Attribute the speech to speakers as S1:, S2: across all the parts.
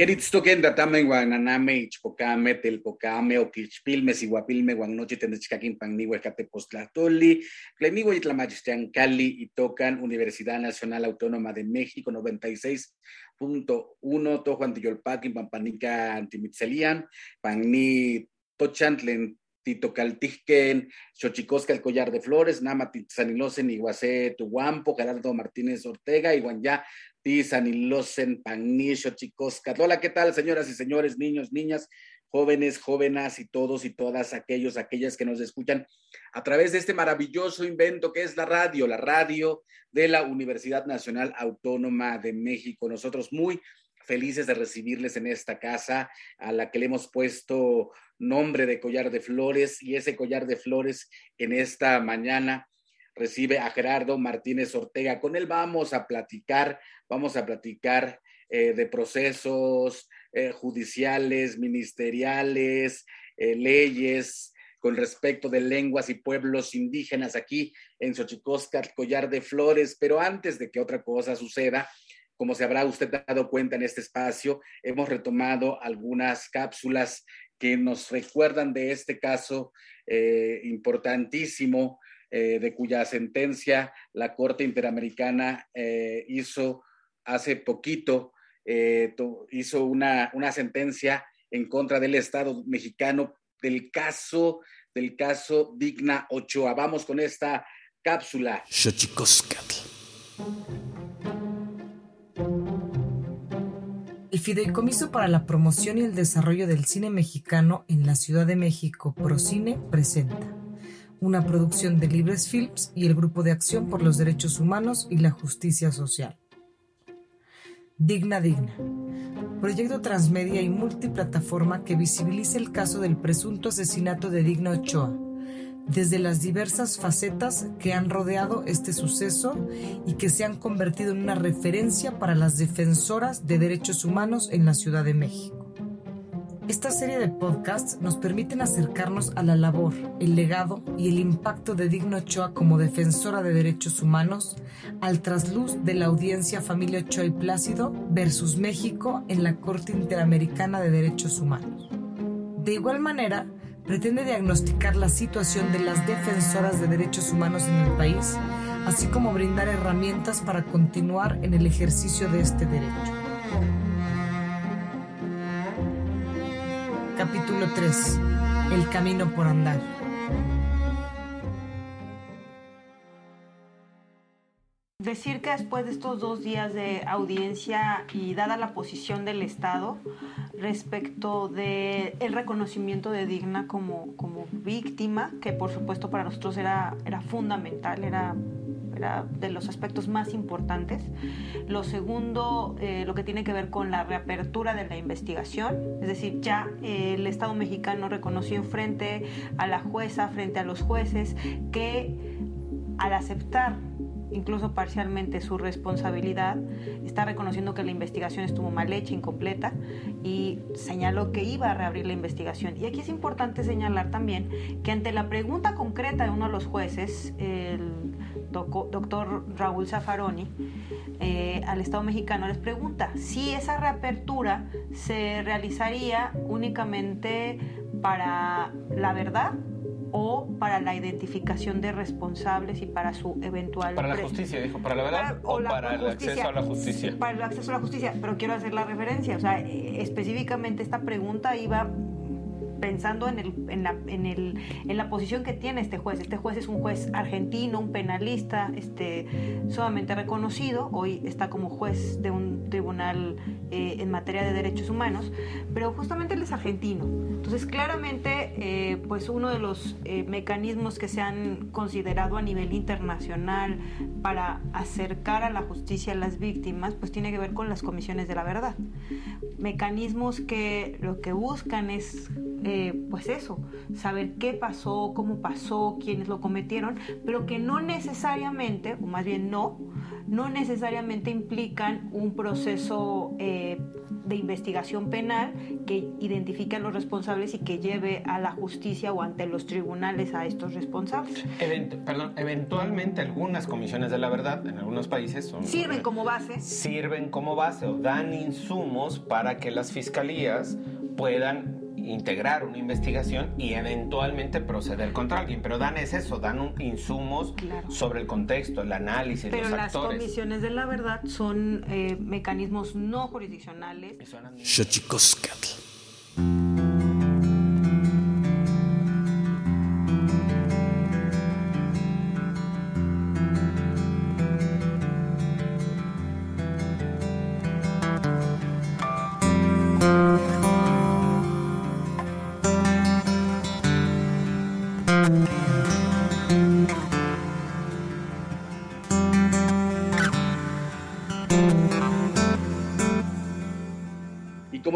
S1: Queritztoquen datame guananame ichpocame telpocame oquichpilme siguapilme guannochi tendechcaquin pannigue catepostlatoli plemigo cali y tocan Universidad Nacional Autónoma de México 96.1 tojuan tiyolpaquin pampanica antimitzelian panni tochantlen Titocaltijquen, Xochicosca, el Collar de Flores, Nama Titzanilosen, Iguacé, Tuguampo, Gerardo Martínez Ortega, Iguanyá, Tizanilosen, Pagní, Xochicosca. Hola, ¿qué tal, señoras y señores, niños, niñas, jóvenes, jóvenes y todos y todas aquellos, aquellas que nos escuchan a través de este maravilloso invento que es la radio, la radio de la Universidad Nacional Autónoma de México. Nosotros muy felices de recibirles en esta casa a la que le hemos puesto nombre de collar de flores y ese collar de flores en esta mañana recibe a Gerardo Martínez Ortega. Con él vamos a platicar, vamos a platicar eh, de procesos eh, judiciales, ministeriales, eh, leyes con respecto de lenguas y pueblos indígenas aquí en Xochicosca, collar de flores. Pero antes de que otra cosa suceda, como se habrá usted dado cuenta en este espacio, hemos retomado algunas cápsulas que nos recuerdan de este caso importantísimo, eh, de cuya sentencia la Corte Interamericana eh, hizo hace poquito, hizo una, una sentencia en contra del Estado mexicano del caso, del caso Digna Ochoa. Vamos con esta cápsula.
S2: El Fideicomiso para la Promoción y el Desarrollo del Cine Mexicano en la Ciudad de México, Procine, presenta una producción de Libres Films y el Grupo de Acción por los Derechos Humanos y la Justicia Social. Digna Digna. Proyecto transmedia y multiplataforma que visibiliza el caso del presunto asesinato de Digna Ochoa desde las diversas facetas que han rodeado este suceso y que se han convertido en una referencia para las defensoras de derechos humanos en la Ciudad de México. Esta serie de podcasts nos permiten acercarnos a la labor, el legado y el impacto de Digno Ochoa como defensora de derechos humanos al trasluz de la audiencia Familia Ochoa y Plácido versus México en la Corte Interamericana de Derechos Humanos. De igual manera, pretende diagnosticar la situación de las defensoras de derechos humanos en el país, así como brindar herramientas para continuar en el ejercicio de este derecho. Capítulo 3. El camino por andar.
S3: Decir que después de estos dos días de audiencia y dada la posición del Estado respecto del el reconocimiento de Digna como, como víctima, que por supuesto para nosotros era, era fundamental, era, de los aspectos más importantes. Lo segundo, eh, lo que tiene que ver con la reapertura de la investigación, es decir, ya el Estado mexicano reconoció frente a la jueza, frente a los jueces, que al aceptar incluso parcialmente su responsabilidad, está reconociendo que la investigación estuvo mal hecha, incompleta, y señaló que iba a reabrir la investigación. Y aquí es importante señalar también que ante la pregunta concreta de uno de los jueces, el doctor Raúl Zaffaroni, eh, al Estado mexicano les pregunta si esa reapertura se realizaría únicamente para la verdad o para la identificación de responsables y para su eventual...
S4: Para la justicia, dijo, para la verdad o, para el acceso a la justicia.
S3: Para el acceso a la justicia, pero quiero hacer la referencia, o sea, eh, específicamente esta pregunta iba pensando en, el, en, la, en, el, en la posición que tiene este juez. Este juez es un juez argentino, un penalista este, sumamente reconocido, hoy está como juez de un tribunal eh, en materia de derechos humanos, pero justamente él es argentino. Entonces, claramente, eh, pues uno de los eh, mecanismos que se han considerado a nivel internacional para acercar a la justicia a las víctimas, pues tiene que ver con las comisiones de la verdad. Mecanismos que lo que buscan es eh, pues eso, saber qué pasó, cómo pasó, quiénes lo cometieron, pero que no necesariamente, o más bien no, no necesariamente implican un proceso eh, de investigación penal que identifique a los responsables y que lleve a la justicia o ante los tribunales a estos responsables.
S5: perdón, eventualmente algunas comisiones de la verdad en algunos países son,
S3: sirven como base.
S5: Sirven como base o dan insumos para que las fiscalías puedan integrar una investigación y eventualmente proceder contra alguien. Pero dan es eso, dan un, insumos sobre el contexto, el análisis,
S3: Pero
S5: los
S3: las comisiones de la verdad son eh, mecanismos no jurisdiccionales.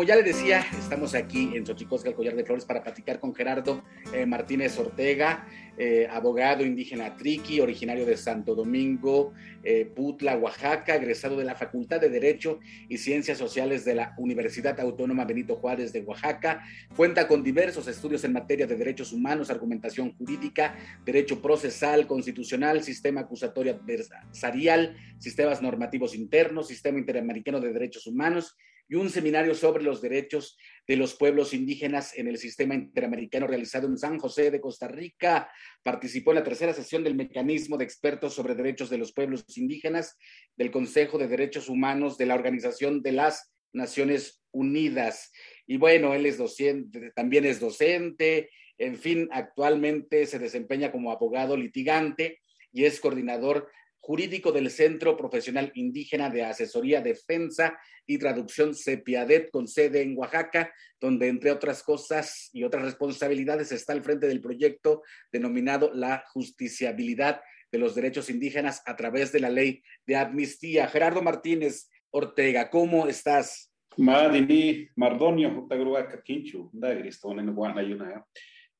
S1: Ya le decía, estamos aquí en Xochicosca, el Collar de Flores, para platicar con Gerardo eh, Martínez Ortega, eh, abogado indígena triqui, originario de Santo Domingo, eh, Putla, Oaxaca, egresado de la Facultad de Derecho y Ciencias Sociales de la Universidad Autónoma Benito Juárez de Oaxaca. Cuenta con diversos estudios en materia de derechos humanos, argumentación jurídica, derecho procesal, constitucional, sistema acusatorio adversarial, sistemas normativos internos, sistema interamericano de derechos humanos y un seminario sobre los derechos de los pueblos indígenas en el sistema interamericano realizado en San José de Costa Rica. Participó en la tercera sesión del mecanismo de expertos sobre derechos de los pueblos indígenas del Consejo de Derechos Humanos de la Organización de las Naciones Unidas. Y bueno, él es docente, también es docente, en fin, actualmente se desempeña como abogado litigante y es coordinador jurídico del Centro Profesional Indígena de Asesoría, Defensa y Traducción CEPIADET con sede en Oaxaca, donde entre otras cosas y otras responsabilidades está al frente del proyecto denominado la justiciabilidad de los derechos indígenas a través de la ley de amnistía. Gerardo Martínez Ortega, ¿cómo estás?
S6: Madini Mardonio,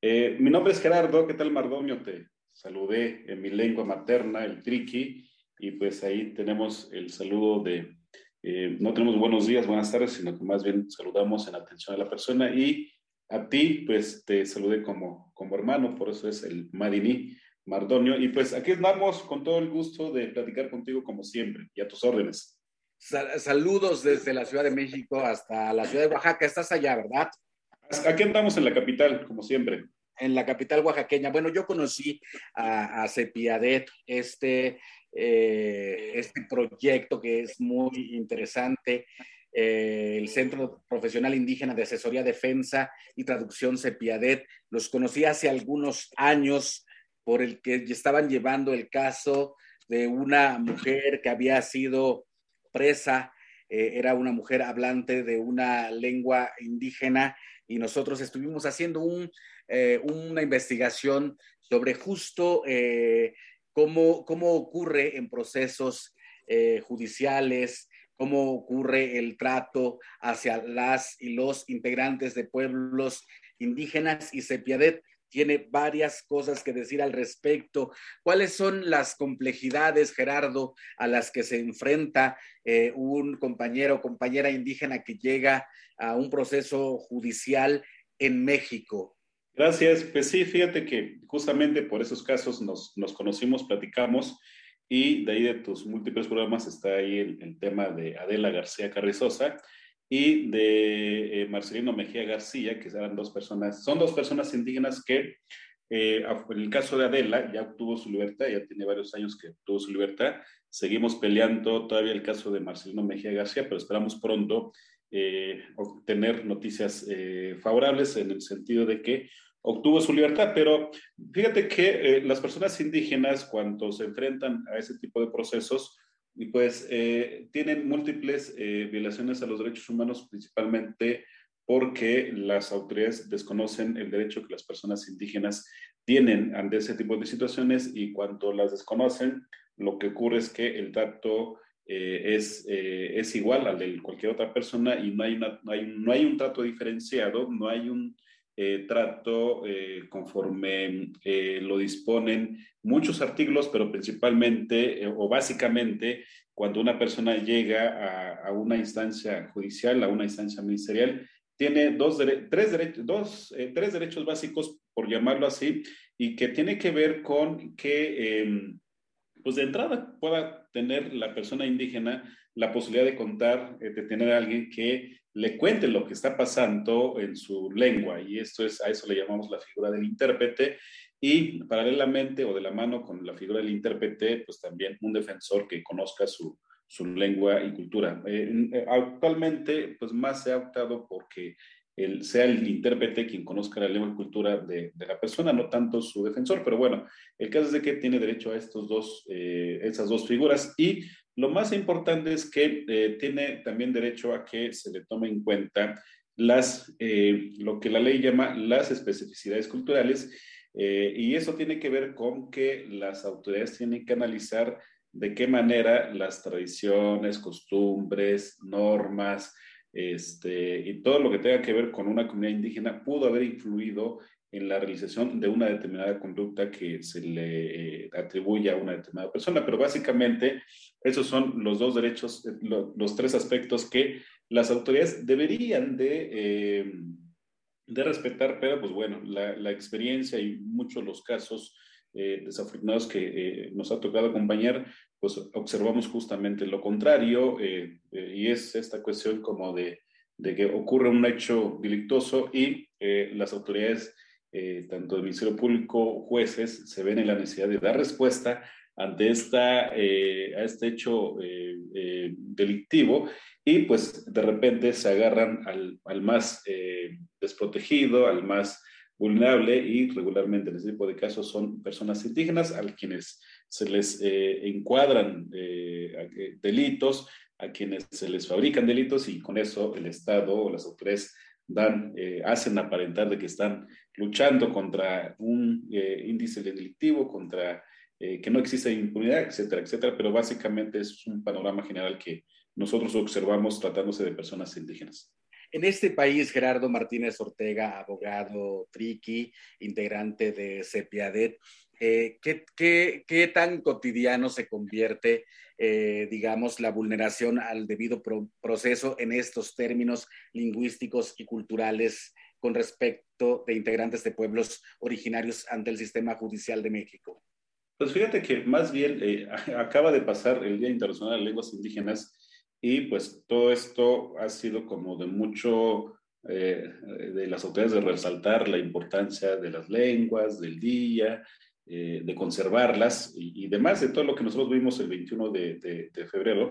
S6: eh, mi nombre es Gerardo, ¿qué tal Mardonio? Te, saludé en mi lengua materna, el triqui, y pues ahí tenemos el saludo de, eh, no tenemos buenos días, buenas tardes, sino que más bien saludamos en atención a la persona y a ti, pues te saludé como, como hermano, por eso es el Madini Mardonio. Y pues aquí andamos con todo el gusto de platicar contigo como siempre y a tus órdenes.
S1: saludos desde la Ciudad de México hasta la Ciudad de Oaxaca. Estás allá, ¿verdad?
S6: Aquí andamos en la capital, como siempre
S1: en la capital oaxaqueña. Bueno, yo conocí a, a Cepiadet, este, eh, este proyecto que es muy interesante. Eh, el Centro Profesional Indígena de Asesoría, Defensa y Traducción Cepiadet. Los conocí hace algunos años por el que estaban llevando el caso de una mujer que había sido presa, eh, era una mujer hablante de una lengua indígena y nosotros estuvimos haciendo eh, una investigación sobre justo eh, cómo, cómo, ocurre en procesos judiciales, cómo ocurre el trato hacia las y los integrantes de pueblos indígenas y Sepiadet tiene varias cosas que decir al respecto. ¿Cuáles son las complejidades, Gerardo, a las que se enfrenta un compañero o compañera indígena que llega a un proceso judicial en México?
S6: Gracias. Pues sí, fíjate que justamente por esos casos nos, nos conocimos, platicamos y de ahí de tus múltiples programas está ahí el, tema de Adela García Carrizosa y de eh, Marcelino Mejía García, que eran dos personas, son dos personas indígenas que eh, en el caso de Adela ya obtuvo su libertad, ya tiene varios años que obtuvo su libertad. Seguimos peleando todavía el caso de Marcelino Mejía García, pero esperamos pronto eh, obtener noticias eh, favorables en el sentido de que obtuvo su libertad. Pero fíjate que las personas indígenas, cuando se enfrentan a ese tipo de procesos, y pues tienen múltiples violaciones a los derechos humanos, principalmente porque las autoridades desconocen el derecho que las personas indígenas tienen ante ese tipo de situaciones y cuando las desconocen, lo que ocurre es que el trato eh, es, eh, es igual al de cualquier otra persona y no hay, no, hay, no hay un trato diferenciado, no hay un eh, trato eh, conforme eh, lo disponen muchos artículos, pero principalmente o básicamente cuando una persona llega a, una instancia judicial, a una instancia ministerial, tiene dos, tres, dos tres derechos básicos, por llamarlo así, y que tiene que ver con que, em, pues de entrada pueda tener la persona indígena la posibilidad de contar, de tener a alguien que le cuente lo que está pasando en su lengua y esto es a eso le llamamos la figura del intérprete y paralelamente o de la mano con la figura del intérprete pues también un defensor que conozca su, su lengua y cultura. Eh, actualmente pues más se ha optado porque el, sea el intérprete quien conozca la lengua y cultura de, de, la persona, no tanto su defensor, pero bueno, el caso es de que tiene derecho a estos dos, eh, esas dos figuras y lo más importante es que eh, tiene también derecho a que se le tome en cuenta las, eh, lo que la ley llama las especificidades culturales, eh, y eso tiene que ver con que las autoridades tienen que analizar de qué manera las tradiciones, costumbres, normas, este, y todo lo que tenga que ver con una comunidad indígena pudo haber influido en la realización de una determinada conducta que se le atribuye a una determinada persona. Pero básicamente esos son los dos derechos, eh, los, tres aspectos que las autoridades deberían de, eh, de respetar, pero pues bueno, la, experiencia y muchos los casos eh, desafortunados que nos ha tocado acompañar, pues observamos justamente lo contrario y es esta cuestión como de, de, que ocurre un hecho delictuoso y las autoridades, tanto del Ministerio Público, jueces, se ven en la necesidad de dar respuesta ante esta, eh, a este hecho eh, eh, delictivo y pues de repente se agarran al, al más desprotegido, al más vulnerable y regularmente en ese tipo de casos son personas indígenas a quienes se les encuadran delitos, a quienes se les fabrican delitos y con eso el Estado o las autoridades dan, hacen aparentar de que están luchando contra un índice delictivo, contra eh, que no existe impunidad, etcétera, etcétera, pero básicamente es un panorama general que nosotros observamos tratándose de personas indígenas.
S1: En este país, Gerardo Martínez Ortega, abogado triqui, integrante de CEPIADET, eh, ¿qué, qué, qué, tan cotidiano se convierte, eh, digamos, la vulneración al debido proceso en estos términos lingüísticos y culturales con respecto de integrantes de pueblos originarios ante el sistema judicial de México?
S6: Pues fíjate que más bien eh, acaba de pasar el Día Internacional de Lenguas Indígenas y pues todo esto ha sido como de mucho eh, de las autoridades de resaltar la importancia de las lenguas, del día, eh, de conservarlas y, demás de todo lo que nosotros vimos el 21 de, febrero.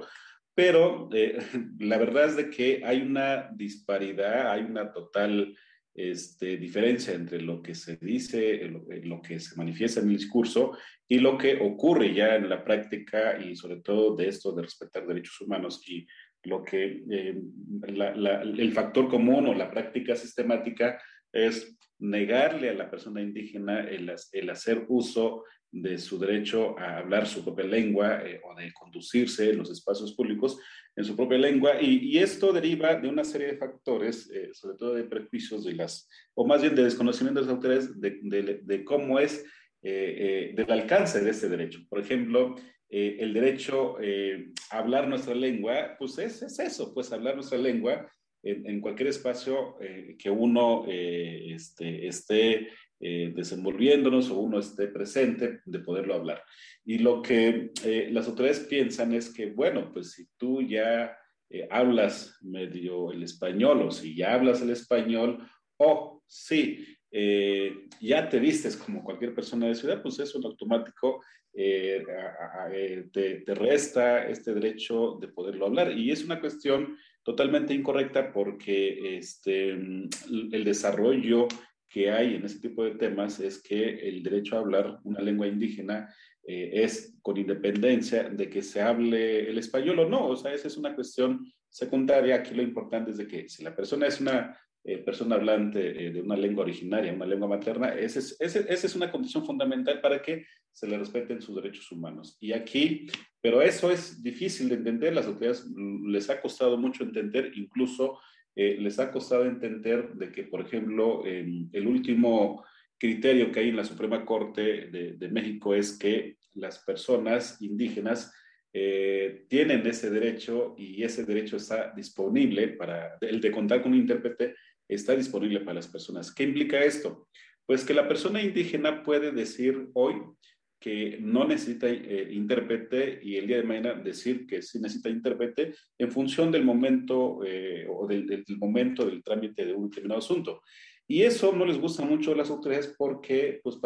S6: Pero la verdad es de que hay una disparidad, hay una total este, diferencia entre lo que se dice, lo, que se manifiesta en el discurso y lo que ocurre ya en la práctica y sobre todo de esto de respetar derechos humanos y lo que eh, el factor común o la práctica sistemática es negarle a la persona indígena el, hacer uso de su derecho a hablar su propia lengua eh, o de conducirse en los espacios públicos en su propia lengua. Y, esto deriva de una serie de factores, eh, sobre todo de prejuicios de las, o más bien de desconocimiento de las autoridades de, cómo es, eh, del alcance de este derecho. Por ejemplo, el derecho a hablar nuestra lengua, pues es, es, eso, pues hablar nuestra lengua en, en cualquier espacio que uno este, esté eh, desenvolviéndonos o uno esté presente, de poderlo hablar. Y lo que eh, las autoridades piensan es que, bueno, pues si tú ya eh, hablas medio el español o si ya hablas el español o si ya te vistes como cualquier persona de ciudad, pues eso en automático te, te, resta este derecho de poderlo hablar. Y es una cuestión totalmente incorrecta porque este, el desarrollo que hay en ese tipo de temas es que el derecho a hablar una lengua indígena eh, es con independencia de que se hable el español o no. O sea, esa es una cuestión secundaria. Aquí lo importante es de que si la persona es una eh, persona hablante eh, de una lengua originaria, una lengua materna, esa es, ese, es una condición fundamental para que se le respeten sus derechos humanos. Y aquí, pero eso es difícil de entender, las autoridades les ha costado mucho entender, incluso les ha costado entender de que, por ejemplo, el último criterio que hay en la Suprema Corte de, México es que las personas indígenas eh, tienen ese derecho y ese derecho está disponible para, el de contar con un intérprete está disponible para las personas. ¿Qué implica esto? Pues que la persona indígena puede decir hoy que no necesita eh, intérprete y el día de mañana decir que sí necesita intérprete en función del momento eh, o del, momento del trámite de un determinado asunto. Y eso no les gusta mucho a las autoridades porque pues,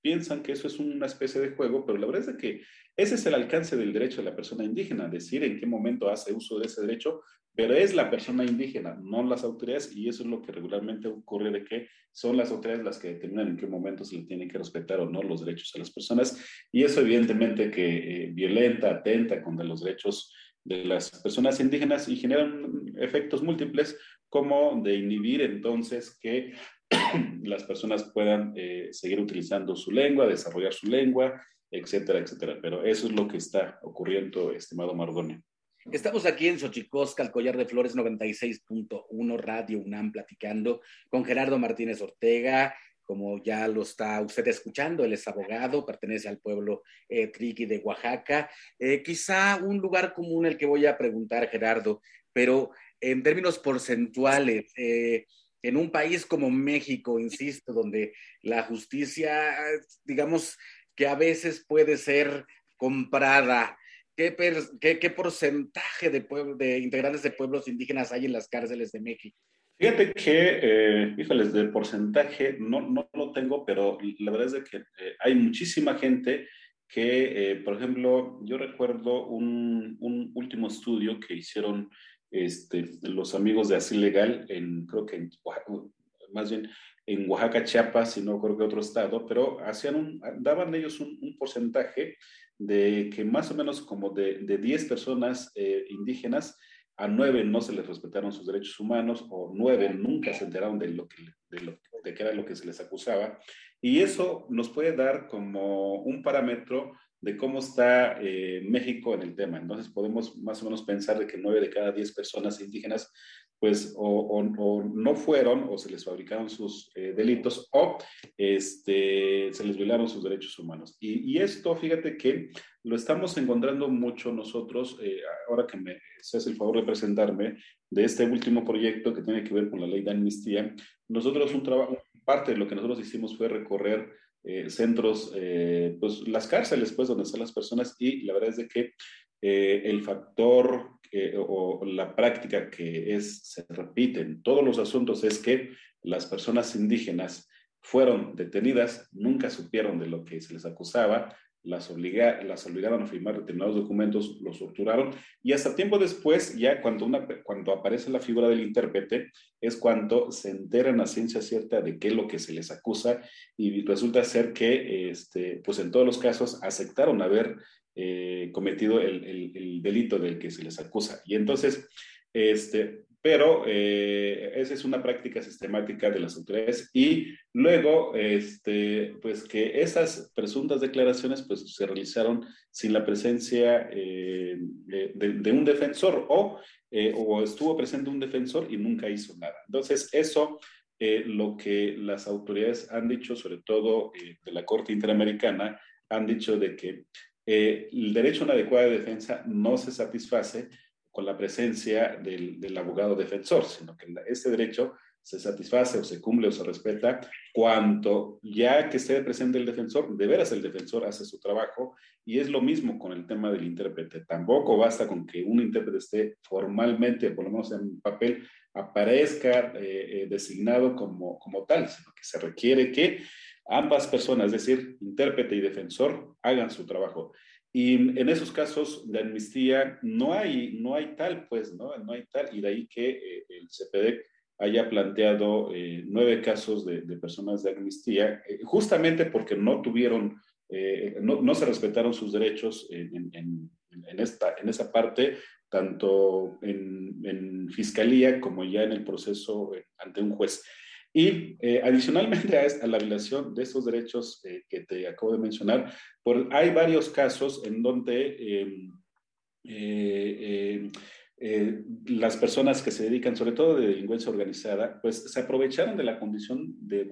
S6: piensan que eso es una especie de juego, pero la verdad es que ese es el alcance del derecho de la persona indígena, decir en qué momento hace uso de ese derecho, pero es la persona indígena, no las autoridades, y eso es lo que regularmente ocurre de que son las autoridades las que determinan en qué momento se le tienen que respetar o no los derechos a las personas, y eso evidentemente que eh, violenta, atenta contra los derechos de las personas indígenas y generan efectos múltiples como de inhibir entonces que las personas puedan eh, seguir utilizando su lengua, desarrollar su lengua, etcétera, etcétera. Pero eso es lo que está ocurriendo, estimado Mardonio.
S1: Estamos aquí en Xochicosca, el Collar de Flores 96.1 Radio UNAM, platicando con Gerardo Martínez Ortega, como ya lo está usted escuchando, él es abogado, pertenece al pueblo eh, triqui de Oaxaca. Eh, quizá un lugar común el que voy a preguntar, Gerardo, pero en términos porcentuales, eh, en un país como México, insisto, donde la justicia, digamos que a veces puede ser comprada, ¿qué, qué, porcentaje de, de integrantes de pueblos indígenas hay en las cárceles de México?
S6: Fíjate que, eh, híjoles, de porcentaje no, no lo tengo, pero la verdad es que eh, hay muchísima gente que, eh, por ejemplo, yo recuerdo un, un, último estudio que hicieron este, los amigos de Así Legal, en, creo que en más bien en Oaxaca, Chiapas, y no creo que otro estado, pero hacían un, daban ellos un, un porcentaje de que más o menos como de, de 10 personas eh, indígenas, a 9 no se les respetaron sus derechos humanos, o 9 nunca se enteraron de lo que, de lo, de era lo que se les acusaba. Y eso nos puede dar como un parámetro de cómo está eh, México en el tema. Entonces podemos más o menos pensar de que nueve de cada diez personas indígenas pues o, no fueron o se les fabricaron sus eh, delitos o este, se les violaron sus derechos humanos. Y, esto, fíjate que lo estamos encontrando mucho nosotros, eh, ahora que me haces el favor de presentarme, de este último proyecto que tiene que ver con la ley de amnistía. Nosotros un trabajo, parte de lo que nosotros hicimos fue recorrer eh, centros, eh, pues las cárceles, pues donde están las personas y la verdad es de que eh, el factor o la práctica que es, se repite en todos los asuntos es que las personas indígenas fueron detenidas, nunca supieron de lo que se les acusaba, las, obliga, las obligaron a firmar determinados documentos, los torturaron y hasta tiempo después, ya cuando, una, cuando aparece la figura del intérprete, es cuando se enteran a ciencia cierta de qué es lo que se les acusa y resulta ser que, este, pues en todos los casos, aceptaron haber eh, cometido el, el, el delito del que se les acusa. Y entonces, este, pero eh, esa es una práctica sistemática de las autoridades y luego, este, pues que esas presuntas declaraciones pues se realizaron sin la presencia eh, de, un defensor o, o estuvo presente un defensor y nunca hizo nada. Entonces, eso lo que las autoridades han dicho, sobre todo de la Corte Interamericana, han dicho de que el derecho a una adecuada defensa no se satisface con la presencia del, del abogado defensor, sino que este derecho se satisface o se cumple o se respeta cuando ya que esté presente el defensor, de veras el defensor hace su trabajo y es lo mismo con el tema del intérprete. Tampoco basta con que un intérprete esté formalmente, por lo menos en papel, aparezca eh, eh, designado como, como tal, sino que se requiere que ambas personas, es decir, intérprete y defensor, hagan su trabajo. Y en esos casos de amnistía no hay, no hay tal, pues, ¿no? No hay tal, y de ahí que eh, el CPD haya planteado eh, nueve casos de, personas de amnistía, eh, justamente porque no tuvieron, no, se respetaron sus derechos en, esta, en esa parte, tanto en, fiscalía como ya en el proceso ante un juez. Y eh, adicionalmente a, la violación de estos derechos eh, que te acabo de mencionar, por, hay varios casos en donde em, eh, eh, las personas que se dedican, sobre todo de delincuencia organizada, pues se aprovecharon de la condición de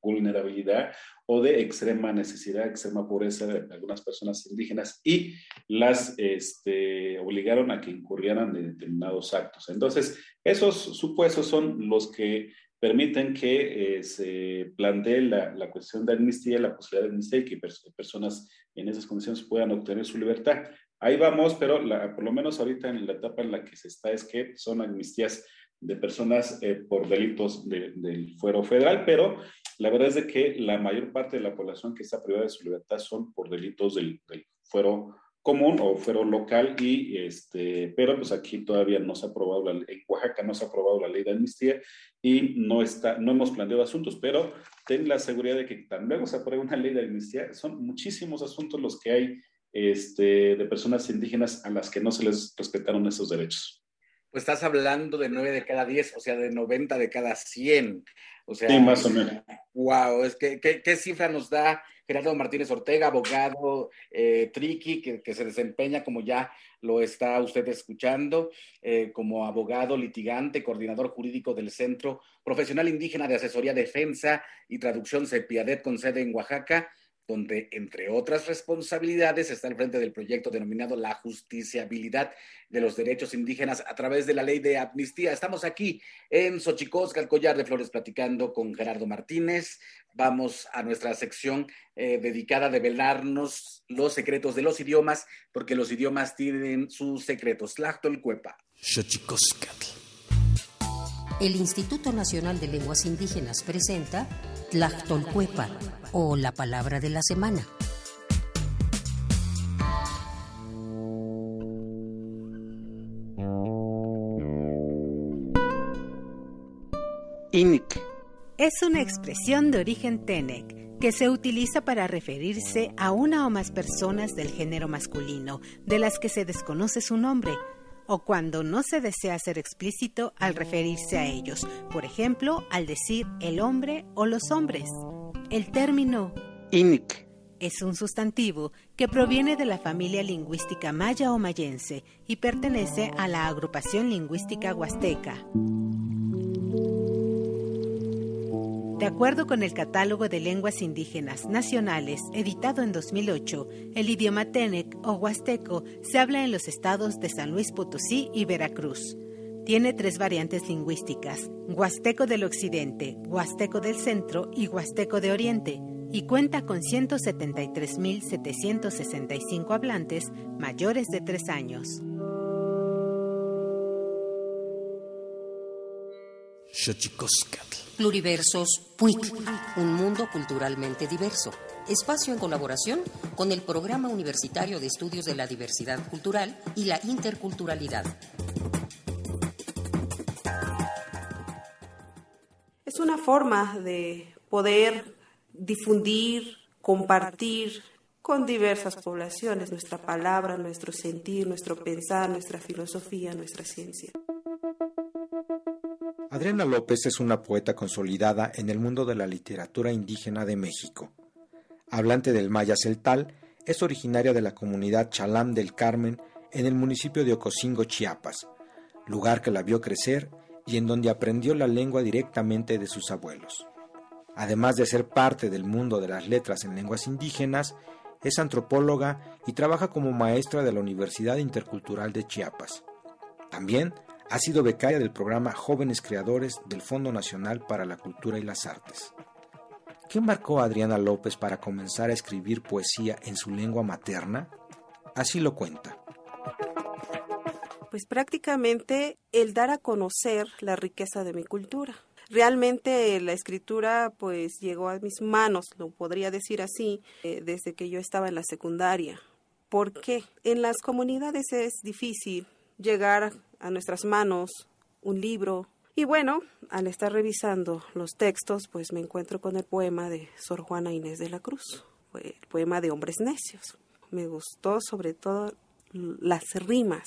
S6: vulnerabilidad o de extrema necesidad, extrema pobreza de algunas personas indígenas y las este, obligaron a que incurrieran en determinados actos. Entonces, esos supuestos son los que permiten que eh, se plantee la, la, cuestión de amnistía, la posibilidad de amnistía y que personas en esas condiciones puedan obtener su libertad. Ahí vamos, pero por lo menos ahorita en la etapa en la que se está es que son amnistías de personas eh, por delitos del fuero federal, pero la verdad es de que la mayor parte de la población que está privada de su libertad son por delitos del, fuero común o fuero local y este, pero pues aquí todavía no se ha aprobado la en Oaxaca no se ha aprobado la ley de amnistía y no está, no hemos planteado asuntos, pero ten la seguridad de que tan luego se apruebe una ley de amnistía, son muchísimos asuntos los que hay este, de personas indígenas a las que no se les respetaron esos derechos.
S1: Pues estás hablando de 9 de cada 10, o sea, de 90 de cada 100. O sea,
S6: sí, más o menos.
S1: Wow, es que, ¿qué, cifra nos da Gerardo Martínez Ortega, abogado eh, triqui, que, se desempeña como ya lo está usted escuchando, eh, como abogado litigante, coordinador jurídico del Centro Profesional Indígena de Asesoría, Defensa y Traducción CEPIADET con sede en Oaxaca? Donde, entre otras responsabilidades, está al frente del proyecto denominado La Justiciabilidad de los Derechos Indígenas a través de la ley de amnistía. Estamos aquí en Xochicosca, el collar de flores, platicando con Gerardo Martínez. Vamos a nuestra sección eh, dedicada a develarnos los secretos de los idiomas, porque los idiomas tienen sus secretos. Cuepa.
S7: Xochicoscatl. El Instituto Nacional de Lenguas Indígenas presenta Tlactolcuepa o la palabra de la semana.
S8: Inik. Es una expresión de origen Tenec que se utiliza para referirse a una o más personas del género masculino, de las que se desconoce su nombre, o cuando no se desea ser explícito al referirse a ellos, por ejemplo, al decir el hombre o los hombres. El término
S9: Inik
S8: es un sustantivo que proviene de la familia lingüística maya o mayense y pertenece a la agrupación lingüística huasteca. De acuerdo con el Catálogo de Lenguas Indígenas Nacionales, editado en 2008, el idioma Tenec o huasteco se habla en los estados de San Luis Potosí y Veracruz. Tiene tres variantes lingüísticas, huasteco del occidente, huasteco del centro y huasteco de oriente, y cuenta con 173.765 hablantes mayores de tres años.
S7: Pluriversos PUIC, un mundo culturalmente diverso. Espacio en colaboración con el Programa Universitario de Estudios de la Diversidad Cultural y la Interculturalidad.
S10: Es una forma de poder difundir, compartir con diversas poblaciones nuestra palabra, nuestro sentir, nuestro pensar, nuestra filosofía, nuestra ciencia.
S11: Adriana López es una poeta consolidada en el mundo de la literatura indígena de México. Hablante del maya celtal, es originaria de la comunidad Chalam del Carmen en el municipio de Ocosingo, Chiapas, lugar que la vio crecer y en donde aprendió la lengua directamente de sus abuelos. Además de ser parte del mundo de las letras en lenguas indígenas, es antropóloga y trabaja como maestra de la Universidad Intercultural de Chiapas. También ha sido becaria del programa Jóvenes Creadores del Fondo Nacional para la Cultura y las Artes. ¿Qué marcó a Adriana López para comenzar a escribir poesía en su lengua materna? Así lo cuenta.
S10: Pues prácticamente el dar a conocer la riqueza de mi cultura. Realmente la escritura pues llegó a mis manos, lo podría decir así, eh, desde que yo estaba en la secundaria. ¿Por qué? En las comunidades es difícil llegar a nuestras manos un libro. Y bueno, al estar revisando los textos, pues me encuentro con el poema de Sor Juana Inés de la Cruz, el poema de Hombres Necios. Me gustó sobre todo las rimas.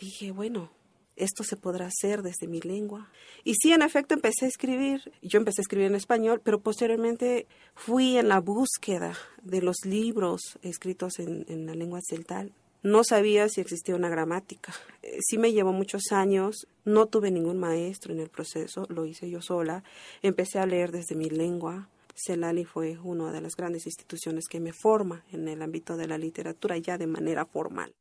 S10: Dije, bueno, esto se podrá hacer desde mi lengua. Y sí, en efecto, empecé a escribir. Yo empecé a escribir en español, pero posteriormente fui en la búsqueda de los libros escritos en, en la lengua celtal no sabía si existía una gramática. Eh, sí me llevó muchos años, no tuve ningún maestro en el proceso, lo hice yo sola. Empecé a leer desde mi lengua. Celali fue una de las grandes instituciones que me forma en el ámbito de la literatura ya de manera formal.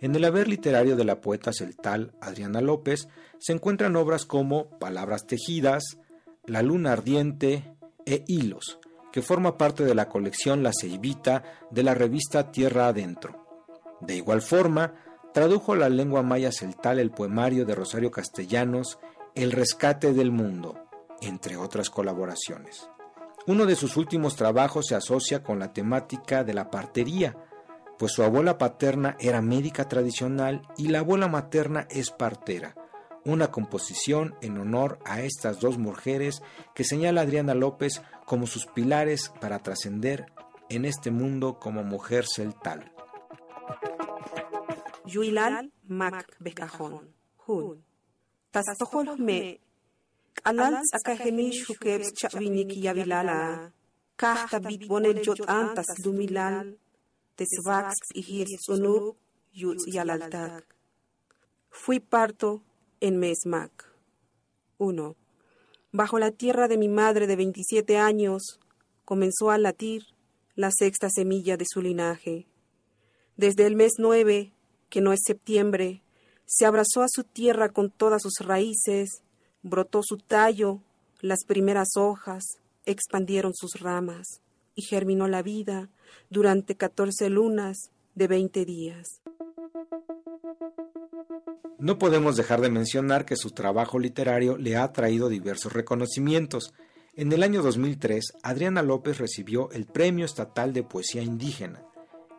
S11: En el haber literario de la poeta celtal Adriana López se encuentran obras como Palabras tejidas, La luna ardiente e Hilos, que forma parte de la colección La Ceibita de la revista Tierra Adentro. De igual forma, tradujo la lengua maya celtal el poemario de Rosario Castellanos El rescate del mundo, entre otras colaboraciones. Uno de sus últimos trabajos se asocia con la temática de la partería, pues su abuela paterna era médica tradicional y la abuela materna es partera, una composición en honor a estas dos mujeres que señala Adriana López como sus pilares para trascender en este mundo como mujer celtal.
S10: Yuilal Mac Bekajón, Hun. Tastohol me. Alal sakaheni shukeb chavinik yavilala. Kahta bit bonel jot antas lumilal. Tesvax y sunub yut yalaltak. Fui parto en Mesmac. 1. Bajo la tierra de mi madre de 27 años comenzó a latir la sexta semilla de su linaje. Desde el mes 9, que no es septiembre, se abrazó a su tierra con todas sus raíces, brotó su tallo, las primeras hojas, expandieron sus ramas, y germinó la vida durante catorce lunas de veinte días.
S11: No podemos dejar de mencionar que su trabajo literario le ha traído diversos reconocimientos. En el año 2003, Adriana López recibió el Premio Estatal de Poesía Indígena.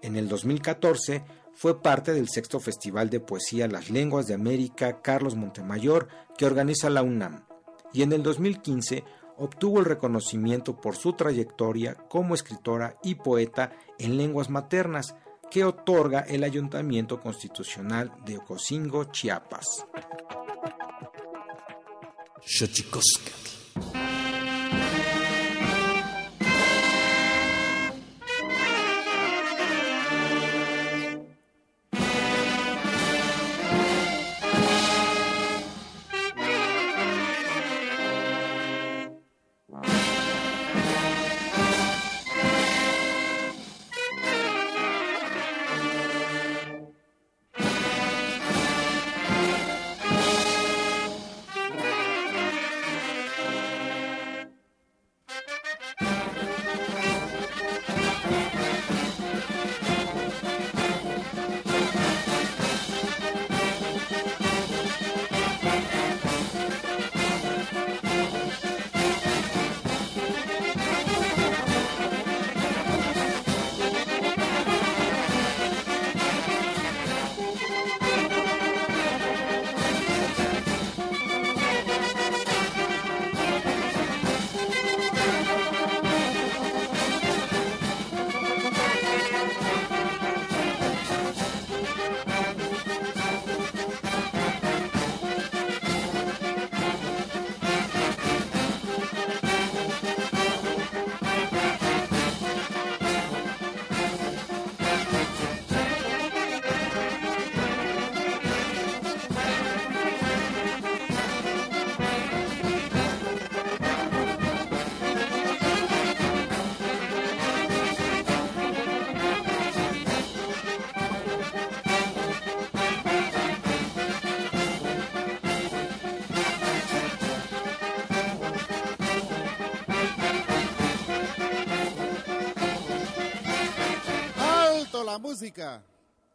S11: En el 2014, fue parte del sexto Festival de Poesía Las Lenguas de América Carlos Montemayor que organiza la UNAM. Y en el 2015 obtuvo el reconocimiento por su trayectoria como escritora y poeta en lenguas maternas, que otorga el Ayuntamiento Constitucional de Ocosingo, Chiapas.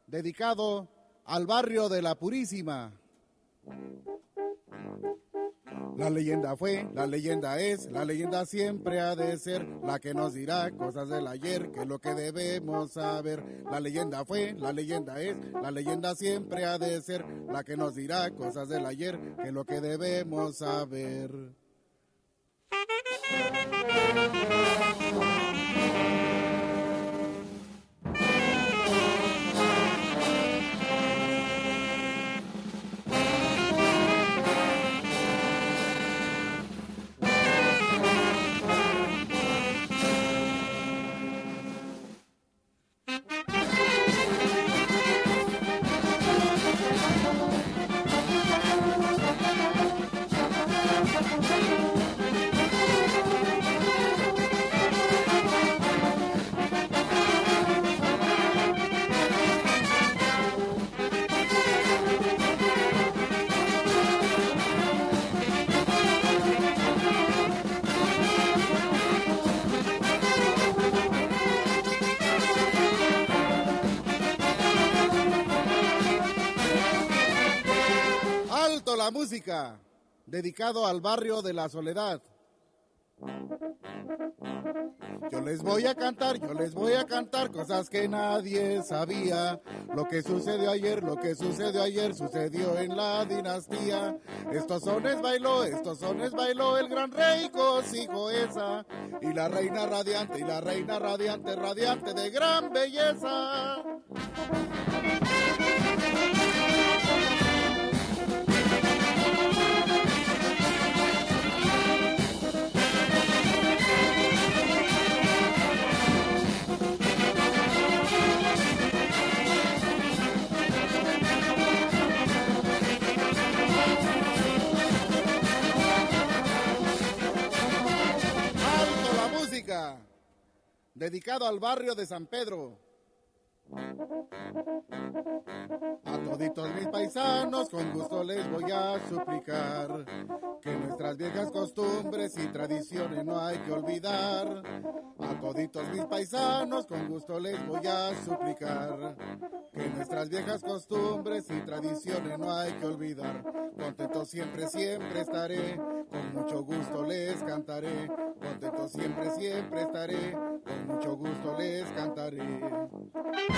S9: Dedicado al barrio de La Purísima. La leyenda fue, la leyenda es, la leyenda siempre ha de ser la que nos dirá cosas del ayer, que es lo que debemos saber. La leyenda fue, la leyenda es, la leyenda siempre ha de ser la que nos dirá cosas del ayer, que es lo que debemos saber. Dedicado al barrio de la Soledad. Yo les voy a cantar, yo les voy a cantar cosas que nadie sabía. Lo que sucedió ayer, lo que sucedió ayer, sucedió en la dinastía. Estos sones bailó, estos sones bailó el gran rey Cosijo esa. Y la reina radiante, y la reina radiante, radiante de gran belleza. Dedicado al barrio de San Pedro. A toditos mis paisanos con gusto les voy a suplicar que nuestras viejas costumbres y tradiciones no hay que olvidar. A toditos mis paisanos con gusto les voy a suplicar que nuestras viejas costumbres y tradiciones no hay que olvidar. Contento siempre, siempre estaré, con mucho gusto les cantaré. Contento siempre, siempre estaré, con mucho gusto les cantaré.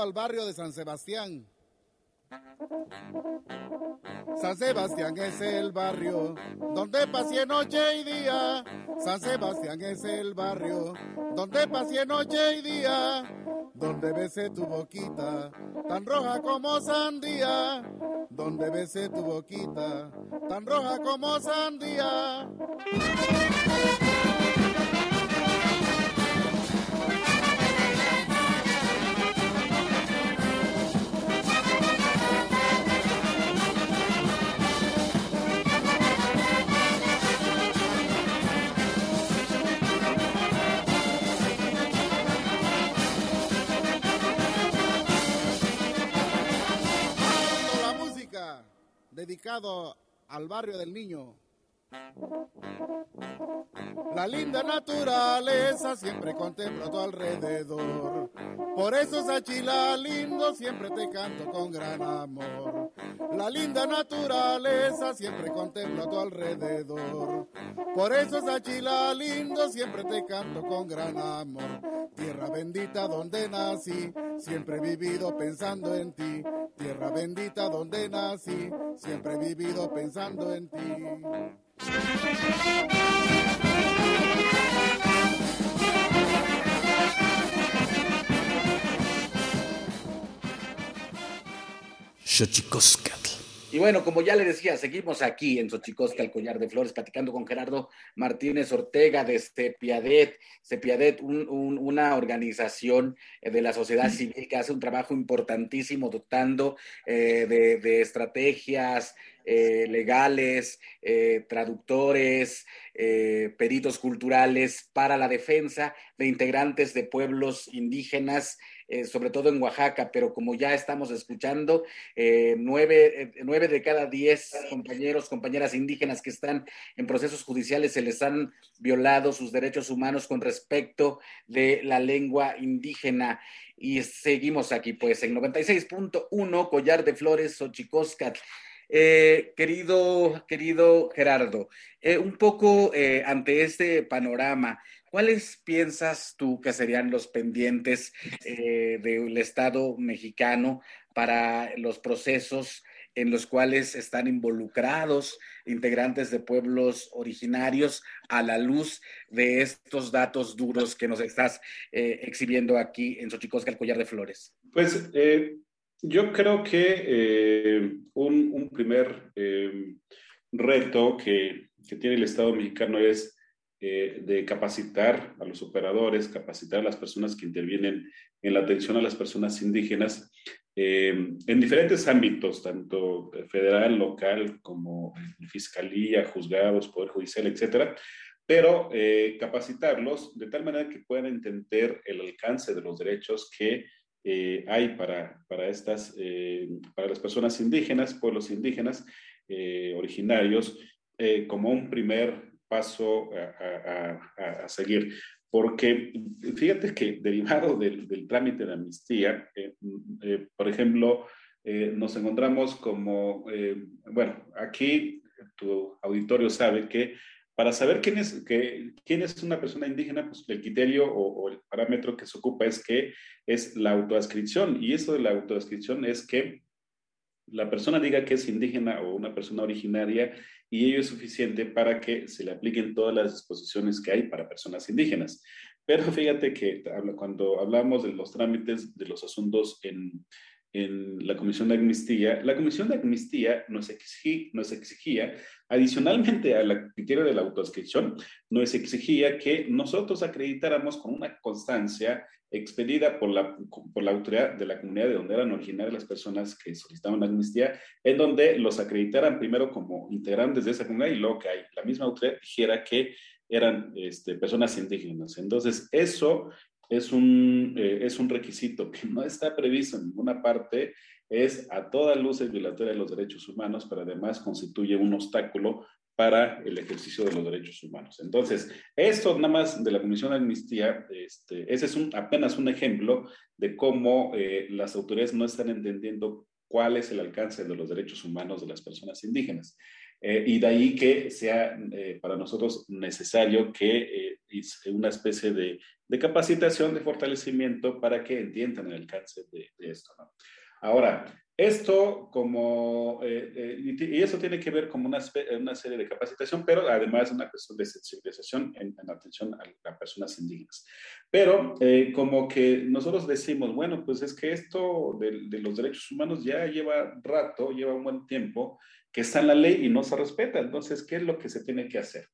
S9: al barrio de San Sebastián. San Sebastián es el barrio donde pasé noche y día. San Sebastián es el barrio donde pasé noche y día. Donde besé tu boquita tan roja como sandía. Donde besé tu boquita tan roja como sandía. Dedicado al barrio del niño. La linda naturaleza siempre contempla a tu alrededor. Por eso, Sachila lindo, siempre te canto con gran amor. La linda naturaleza siempre contempla a tu alrededor. Por eso, Sachila lindo, siempre te canto con gran amor. Tierra bendita donde nací, siempre he vivido pensando en ti. Tierra bendita donde nací, siempre he vivido pensando en ti. Shochikoska.
S1: Y bueno, como ya le decía, seguimos aquí en Xochicosca, el collar de flores, platicando con Gerardo Martínez Ortega de Cepiadet. Cepiadet, una organización eh, de la sociedad civil que hace un trabajo importantísimo dotando eh, de, estrategias, eh, legales, traductores, peritos culturales para la defensa de integrantes de pueblos indígenas eh, sobre todo en Oaxaca, pero como ya estamos escuchando, eh, nueve, eh, nueve, de cada diez compañeros, compañeras indígenas que están en procesos judiciales se les han violado sus derechos humanos con respecto de la lengua indígena. Y seguimos aquí, pues, en 96.1, Collar de Flores, Xochicóscat. querido, querido Gerardo, un poco ante este panorama, ¿Cuáles piensas tú que serían los pendientes eh, del Estado mexicano para los procesos en los cuales están involucrados integrantes de pueblos originarios a la luz de estos datos duros que nos estás eh, exhibiendo aquí en Xochicosca, el Collar de Flores?
S6: Pues eh, yo creo que un, primer reto que, que, tiene el Estado mexicano es eh, de capacitar a los operadores, capacitar a las personas que intervienen en la atención a las personas indígenas eh, en diferentes ámbitos, tanto federal, local, como fiscalía, juzgados, poder judicial, etcétera, pero eh, capacitarlos de tal manera que puedan entender el alcance de los derechos que hay para, para, estas, para las personas indígenas, pueblos indígenas originarios, como un primer paso a, seguir. Porque fíjate que derivado del, trámite de amnistía, eh, eh, por ejemplo, eh, nos encontramos como, bueno, aquí tu auditorio sabe que para saber quién es, que, quién es una persona indígena, pues el criterio o, el parámetro que se ocupa es que es la autoascripción. Y eso de la autoascripción es que la persona diga que es indígena o una persona originaria y ello es suficiente para que se le apliquen todas las disposiciones que hay para personas indígenas. Pero fíjate que cuando hablamos de los trámites de los asuntos en, en la Comisión de Amnistía, la Comisión de Amnistía nos, exigía, nos exigía, adicionalmente al criterio de la autoascripción, nos exigía que nosotros acreditáramos con una constancia expedida por la, por la autoridad de la comunidad de donde eran originarias las personas que solicitaban la amnistía, en donde los acreditaran primero como integrantes de esa comunidad y luego que la misma autoridad dijera que eran este, personas indígenas. Entonces, eso es un, eh, es un requisito que no está previsto en ninguna parte, es a toda luz violatoria de los derechos humanos, pero además constituye un obstáculo para el ejercicio de los derechos humanos. Entonces, esto nada más de la Comisión de Amnistía, este, ese es un, apenas un ejemplo de cómo eh, las autoridades no están entendiendo cuál es el alcance de los derechos humanos de las personas indígenas. Eh, y de ahí que sea eh, para nosotros necesario que una especie de, de, capacitación, de fortalecimiento para que entiendan el alcance de, de esto. ¿no? Ahora, esto como, eh, eh, y eso tiene que ver con una, una, serie de capacitación, pero además una cuestión de sensibilización en, atención a, personas indígenas. Pero eh, como que nosotros decimos, bueno, pues es que esto de, de, los derechos humanos ya lleva rato, lleva un buen tiempo, que está en la ley y no se respeta. Entonces, ¿qué es lo que se tiene que hacer?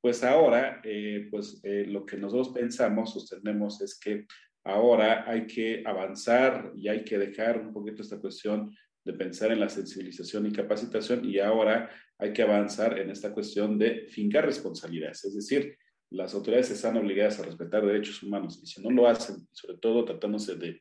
S6: Pues ahora, pues lo que nosotros pensamos, sostenemos, es que Ahora hay que avanzar y hay que dejar un poquito esta cuestión de pensar en la sensibilización y capacitación y ahora hay que avanzar en esta cuestión de fincar responsabilidades. Es decir, las autoridades están obligadas a respetar derechos humanos y si no lo hacen, sobre todo tratándose de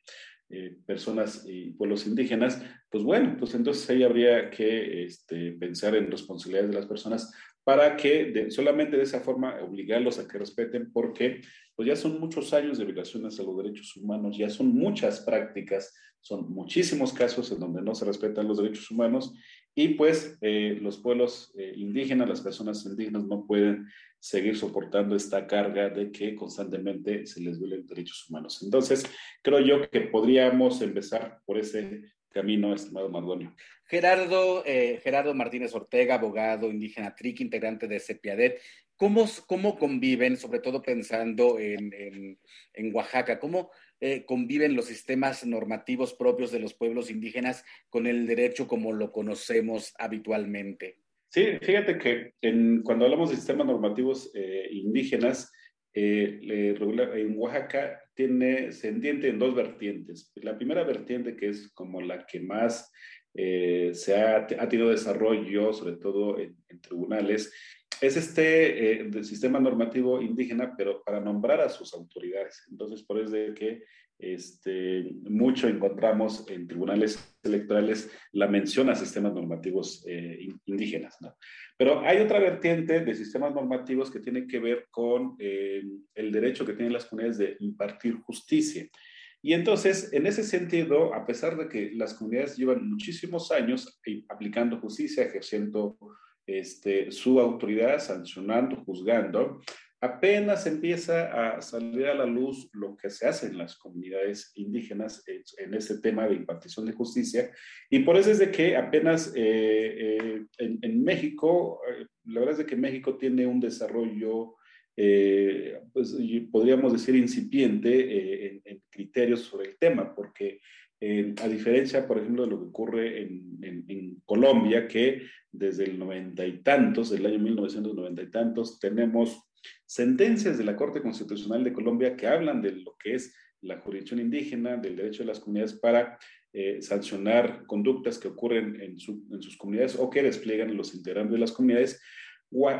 S6: eh, personas y pueblos indígenas, pues bueno, pues entonces ahí habría que este, pensar en responsabilidades de las personas para que solamente de esa forma obligarlos a que respeten, porque pues ya son muchos años de violaciones a los derechos humanos, ya son muchas prácticas, son muchísimos casos en donde no se respetan los derechos humanos y pues eh, los pueblos eh, indígenas, las personas indígenas no pueden seguir soportando esta carga de que constantemente se les violen derechos humanos. Entonces, creo yo que podríamos empezar por ese camino, estimado Mardonio.
S1: Gerardo, eh, Gerardo Martínez Ortega, abogado indígena TRIC, integrante de CEPIADET, ¿cómo, cómo conviven, sobre todo pensando en, en, Oaxaca, cómo eh, conviven los sistemas normativos propios de los pueblos indígenas con el derecho como lo conocemos habitualmente?
S6: Sí, fíjate que cuando hablamos de sistemas normativos eh, indígenas, en Oaxaca tiene, se en dos vertientes. La primera vertiente, que es como la que más eh, se ha, ha, tenido desarrollo, sobre todo en, tribunales, es este eh, sistema normativo indígena, pero para nombrar a sus autoridades. Entonces, por eso de que este, mucho encontramos en tribunales electorales la mención a sistemas normativos eh, indígenas. Pero hay otra vertiente de sistemas normativos que tiene que ver con el derecho que tienen las comunidades de impartir justicia. Y entonces, en ese sentido, a pesar de que las comunidades llevan muchísimos años aplicando justicia, ejerciendo este, su autoridad, sancionando, juzgando, apenas empieza a salir a la luz lo que se hace en las comunidades indígenas en ese tema de impartición de justicia. Y por eso es de que apenas eh, eh, en, México, eh, la verdad es que México tiene un desarrollo eh, pues podríamos decir incipiente en, criterios sobre el tema, porque a diferencia, por ejemplo, de lo que ocurre en, en, Colombia, que desde el noventa y tantos, del año 1990 y tantos, tenemos sentencias de la Corte Constitucional de Colombia que hablan de lo que es la jurisdicción indígena, del derecho de las comunidades para eh, sancionar conductas que ocurren en, sus comunidades o que despliegan los integrantes de las comunidades.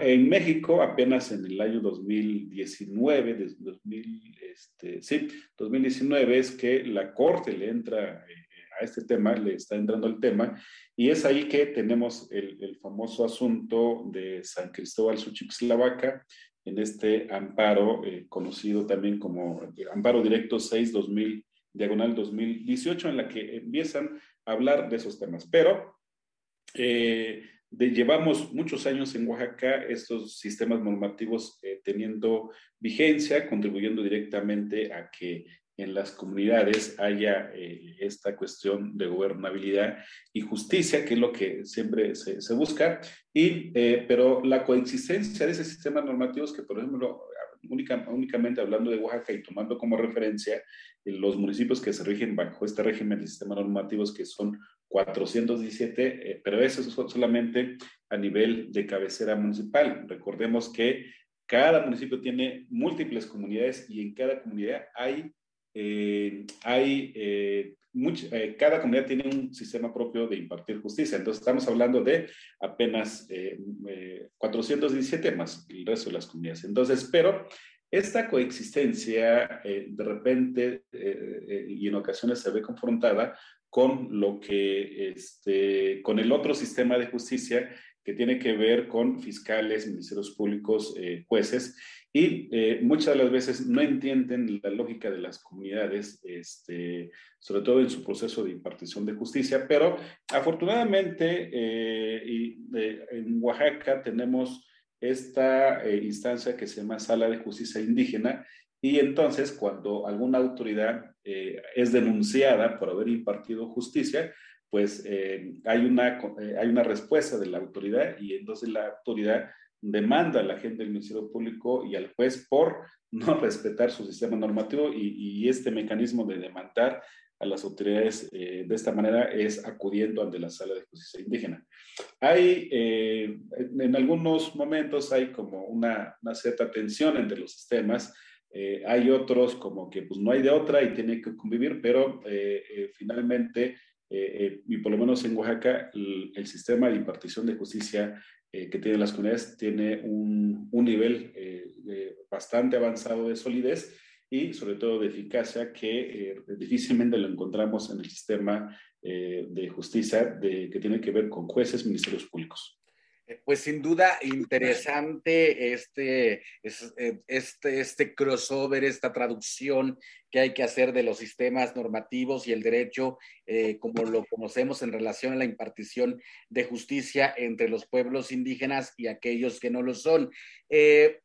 S6: En México, apenas en el año 2019, 2000, este, sí, 2019 es que la Corte le entra eh, a este tema, le está entrando el tema, y es ahí que tenemos el, famoso asunto de San Cristóbal Suchixlavaca, en este amparo, eh, conocido también como Amparo Directo 6-2000, diagonal 2018, en la que empiezan a hablar de esos temas. Pero eh, llevamos muchos años en Oaxaca estos sistemas normativos eh, teniendo vigencia, contribuyendo directamente a que en las comunidades haya eh, esta cuestión de gobernabilidad y justicia, que es lo que siempre se, busca, y, eh, pero la coexistencia de ese sistema normativos que, por ejemplo, únicamente hablando de Oaxaca y tomando como referencia los municipios que se rigen bajo este régimen de sistemas normativos, que son 417, eh, pero eso es solamente a nivel de cabecera municipal. Recordemos que cada municipio tiene múltiples comunidades y en cada comunidad hay eh, hay eh, eh, cada comunidad tiene un sistema propio de impartir justicia. Entonces estamos hablando de apenas 417 más el resto de las comunidades. Entonces, pero esta coexistencia de repente y en ocasiones se ve confrontada con lo que, este, con el otro sistema de justicia que tiene que ver con fiscales, ministerios públicos, jueces, y eh, muchas de las veces no entienden la lógica de las comunidades, este, sobre todo en su proceso de impartición de justicia, pero afortunadamente eh, y, eh, en Oaxaca tenemos esta instancia que se llama Sala de Justicia Indígena y entonces cuando alguna autoridad es denunciada por haber impartido justicia, pues hay, una, hay una respuesta de la autoridad y entonces la autoridad demanda a la gente del Ministerio Público y al juez por no respetar su sistema normativo y, este mecanismo de demandar a las autoridades eh, de esta manera es acudiendo ante la sala de justicia indígena. Hay, eh, en algunos momentos hay como una, cierta tensión entre los sistemas, eh, hay otros como que pues no hay de otra y tiene que convivir, pero finalmente, y por lo menos en Oaxaca, el sistema de impartición de justicia eh, que tienen las comunidades tiene un, un nivel eh, bastante avanzado de solidez y sobre todo de eficacia que eh, difícilmente lo encontramos en el sistema de justicia de, que tiene que ver con jueces, ministerios públicos.
S1: Pues sin duda interesante este, este, este crossover, esta traducción que hay que hacer de los sistemas normativos y el derecho eh, como lo conocemos en relación a la impartición de justicia entre los pueblos indígenas y aquellos que no lo son. Eh,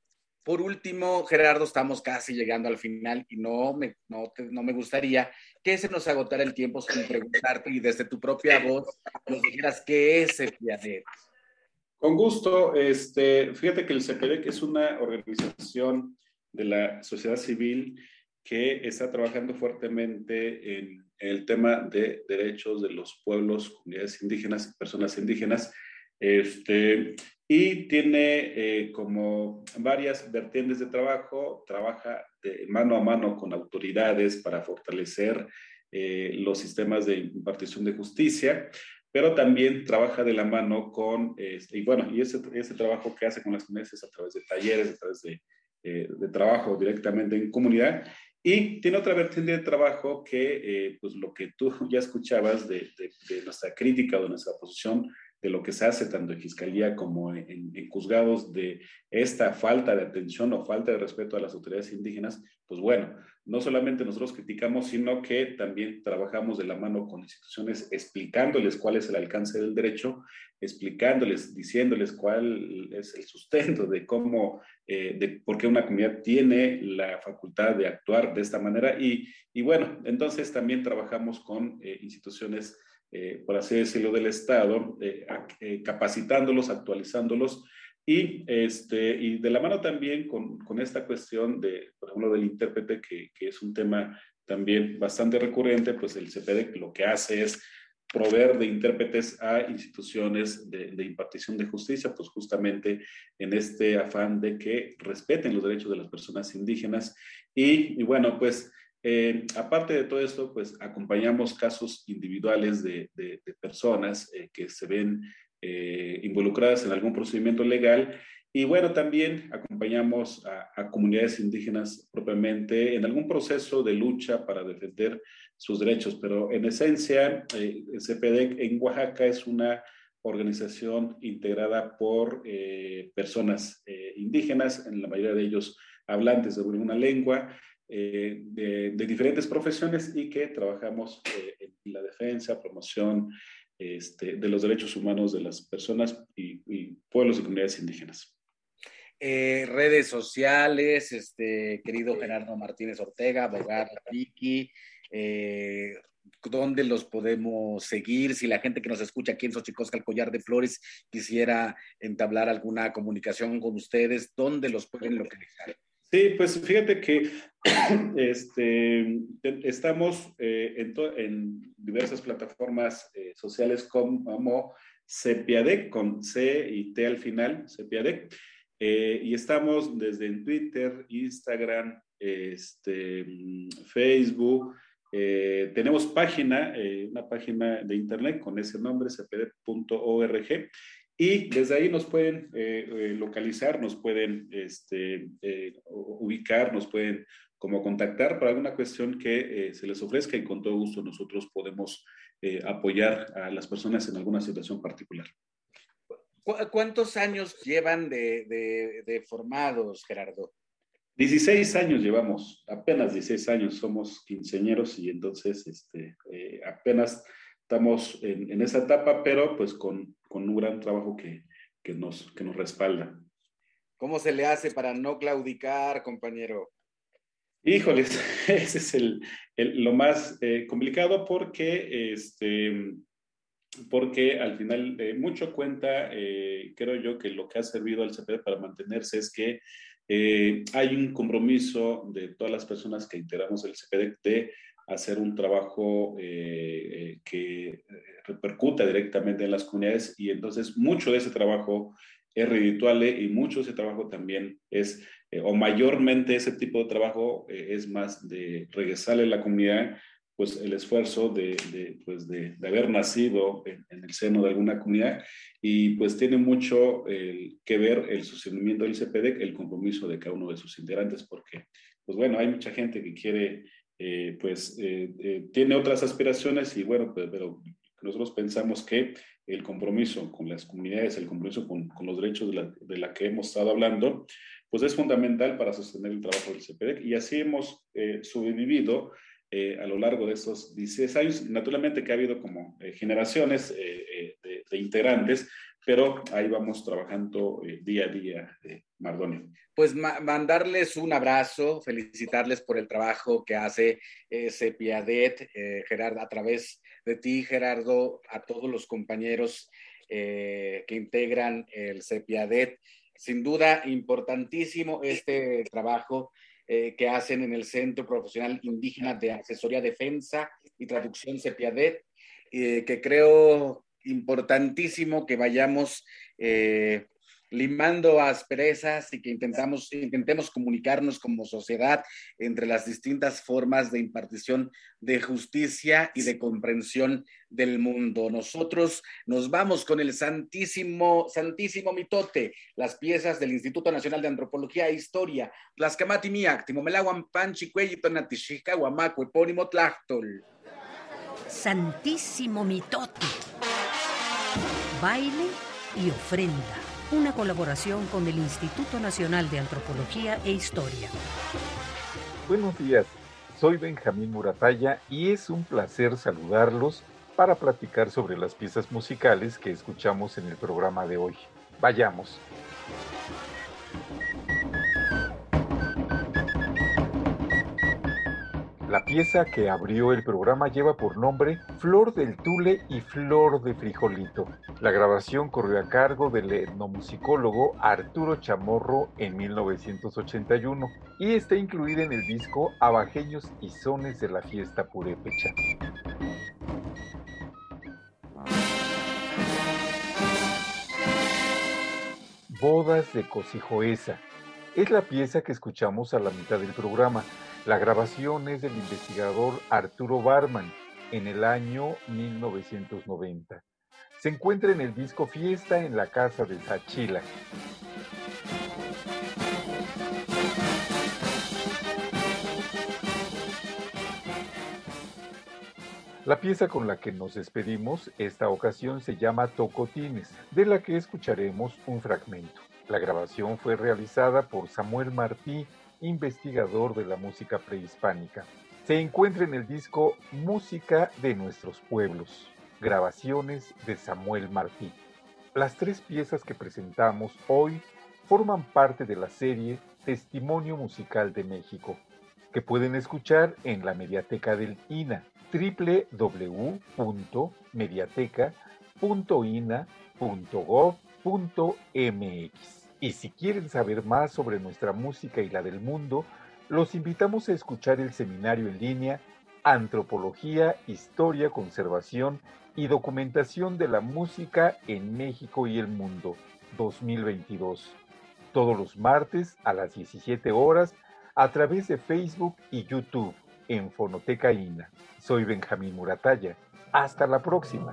S1: por último, Gerardo, estamos casi llegando al final y no me, no, no me gustaría que se nos agotara el tiempo sin preguntarte y desde tu propia voz nos dijeras qué es el CEPIADET.
S6: Con gusto. Este, fíjate que el CPD es una organización de la sociedad civil que está trabajando fuertemente en, el tema de derechos de los pueblos, comunidades indígenas y personas indígenas. Este, y tiene eh, como varias vertientes de trabajo, trabaja mano a mano con autoridades para fortalecer eh, los sistemas de impartición de justicia, pero también trabaja de la mano con, este, y bueno, y ese, ese trabajo que hace con las comunidades a través de talleres, a través de, eh, de trabajo directamente en comunidad, y tiene otra vertiente de trabajo que, eh, pues lo que tú ya escuchabas de, de, nuestra crítica o de nuestra posición de lo que se hace tanto en fiscalía como en, en, juzgados de esta falta de atención o falta de respeto a las autoridades indígenas, pues bueno, no solamente nosotros criticamos, sino que también trabajamos de la mano con instituciones explicándoles cuál es el alcance del derecho, explicándoles, diciéndoles cuál es el sustento de cómo, eh, de por qué una comunidad tiene la facultad de actuar de esta manera. Y, y bueno, entonces también trabajamos con eh, instituciones eh, por así decirlo, del Estado, eh, capacitándolos, actualizándolos y, este, y de la mano también con, con esta cuestión de, por ejemplo, del intérprete, que, que, es un tema también bastante recurrente, pues el CPD lo que hace es proveer de intérpretes a instituciones de, impartición de justicia, pues justamente en este afán de que respeten los derechos de las personas indígenas. Y, bueno, pues eh, aparte de todo esto, pues acompañamos casos individuales de, personas eh, que se ven eh, involucradas en algún procedimiento legal. Y bueno, también acompañamos a, comunidades indígenas propiamente en algún proceso de lucha para defender sus derechos, pero en esencia, eh, el CPD en Oaxaca es una organización integrada por eh, personas eh, indígenas, en la mayoría de ellos hablantes de una lengua, de, diferentes profesiones y que trabajamos en la defensa, promoción este, de los derechos humanos de las personas y, y pueblos y comunidades indígenas.
S1: Eh, redes sociales, este, querido Gerardo Martínez Ortega, abogado Vicky, eh, ¿dónde los podemos seguir? Si la gente que nos escucha aquí en Xochicosca, el Collar de Flores, quisiera entablar alguna comunicación con ustedes, ¿dónde los pueden localizar?
S6: Sí, pues fíjate que este, estamos eh, en, diversas plataformas sociales como CEPIADEC, con C y T al final, CEPIADEC. Eh, y estamos desde en Twitter, Instagram, este, Facebook. Eh, tenemos página, eh, una página de internet con ese nombre, cpd.org. Y desde ahí nos pueden localizar, nos pueden este, ubicar, nos pueden como contactar para alguna cuestión que se les ofrezca y con todo gusto nosotros podemos apoyar a las personas en alguna situación particular.
S1: ¿Cuántos años llevan de, formados, Gerardo?
S6: 16 años llevamos, apenas 16 años, somos quinceñeros y entonces este, eh, apenas estamos en, esa etapa, pero pues con, un gran trabajo que, nos, que nos respalda.
S1: ¿Cómo se le hace para no claudicar, compañero?
S6: Híjoles, ese es el, lo más eh, complicado porque este, porque al final de mucho cuenta, eh, creo yo que lo que ha servido al CPD para mantenerse es que eh, hay un compromiso de todas las personas que integramos el CPD de hacer un trabajo eh, que repercuta directamente en las comunidades y entonces mucho de ese trabajo es redituable y mucho de ese trabajo también es, o mayormente ese tipo de trabajo es más de regresarle a la comunidad pues el esfuerzo de, pues de, haber nacido en, el seno de alguna comunidad. Y pues tiene mucho que ver el sostenimiento del CPD, el compromiso de cada uno de sus integrantes, porque pues bueno, hay mucha gente que quiere, eh, pues eh, eh, tiene otras aspiraciones y bueno, pues, pero nosotros pensamos que el compromiso con las comunidades, el compromiso con, con los derechos de la, de la, que hemos estado hablando, pues es fundamental para sostener el trabajo del CPD y así hemos sobrevivido eh, a lo largo de estos 16 años. Naturalmente que ha habido como eh, generaciones eh, de, integrantes, pero ahí vamos trabajando día a día, Mardonio.
S1: Pues mandarles un abrazo, felicitarles por el trabajo que hace Cepiadet, Gerardo, a través de ti, Gerardo, a todos los compañeros que integran el Cepiadet. Sin duda, importantísimo este trabajo eh, que hacen en el Centro Profesional Indígena de Asesoría, Defensa y Traducción CEPIADET, eh, que creo importantísimo que vayamos eh, limando asperezas y que intentamos, intentemos comunicarnos como sociedad entre las distintas formas de impartición de justicia y de comprensión del mundo. Nosotros nos vamos con el Santísimo, Santísimo Mitote, las piezas del Instituto Nacional de Antropología e Historia, las Miak, Timomelaguan Panchi, Natishika, Guamaco, Epónimo Tlachtol.
S7: Santísimo Mitote. Baile y ofrenda una colaboración con el Instituto Nacional de Antropología e Historia.
S12: Buenos días, soy Benjamín Murataya y es un placer saludarlos para platicar sobre las piezas musicales que escuchamos en el programa de hoy. Vayamos. La pieza que abrió el programa lleva por nombre Flor del Tule y Flor de Frijolito. La grabación corrió a cargo del etnomusicólogo Arturo Chamorro en 1981 y está incluida en el disco Abajeños y Sones de la Fiesta Purépecha. Bodas de Cosijoesa. Es la pieza que escuchamos a la mitad del programa la grabación es del investigador Arturo Barman en el año 1990. Se encuentra en el disco Fiesta en la Casa de Sachila. La pieza con la que nos despedimos esta ocasión se llama Tocotines, de la que escucharemos un fragmento. La grabación fue realizada por Samuel Martí, investigador de la música prehispánica. Se encuentra en el disco Música de nuestros pueblos, grabaciones de Samuel Martí. Las tres piezas que presentamos hoy forman parte de la serie Testimonio Musical de México, que pueden escuchar en la mediateca del INA www.mediateca.ina.gov.mx. Y si quieren saber más sobre nuestra música y la del mundo, los invitamos a escuchar el seminario en línea Antropología, Historia, Conservación y Documentación de la Música en México y el Mundo 2022. Todos los martes a las 17 horas a través de Facebook y YouTube en Fonoteca INA. Soy Benjamín Muratalla. Hasta la próxima.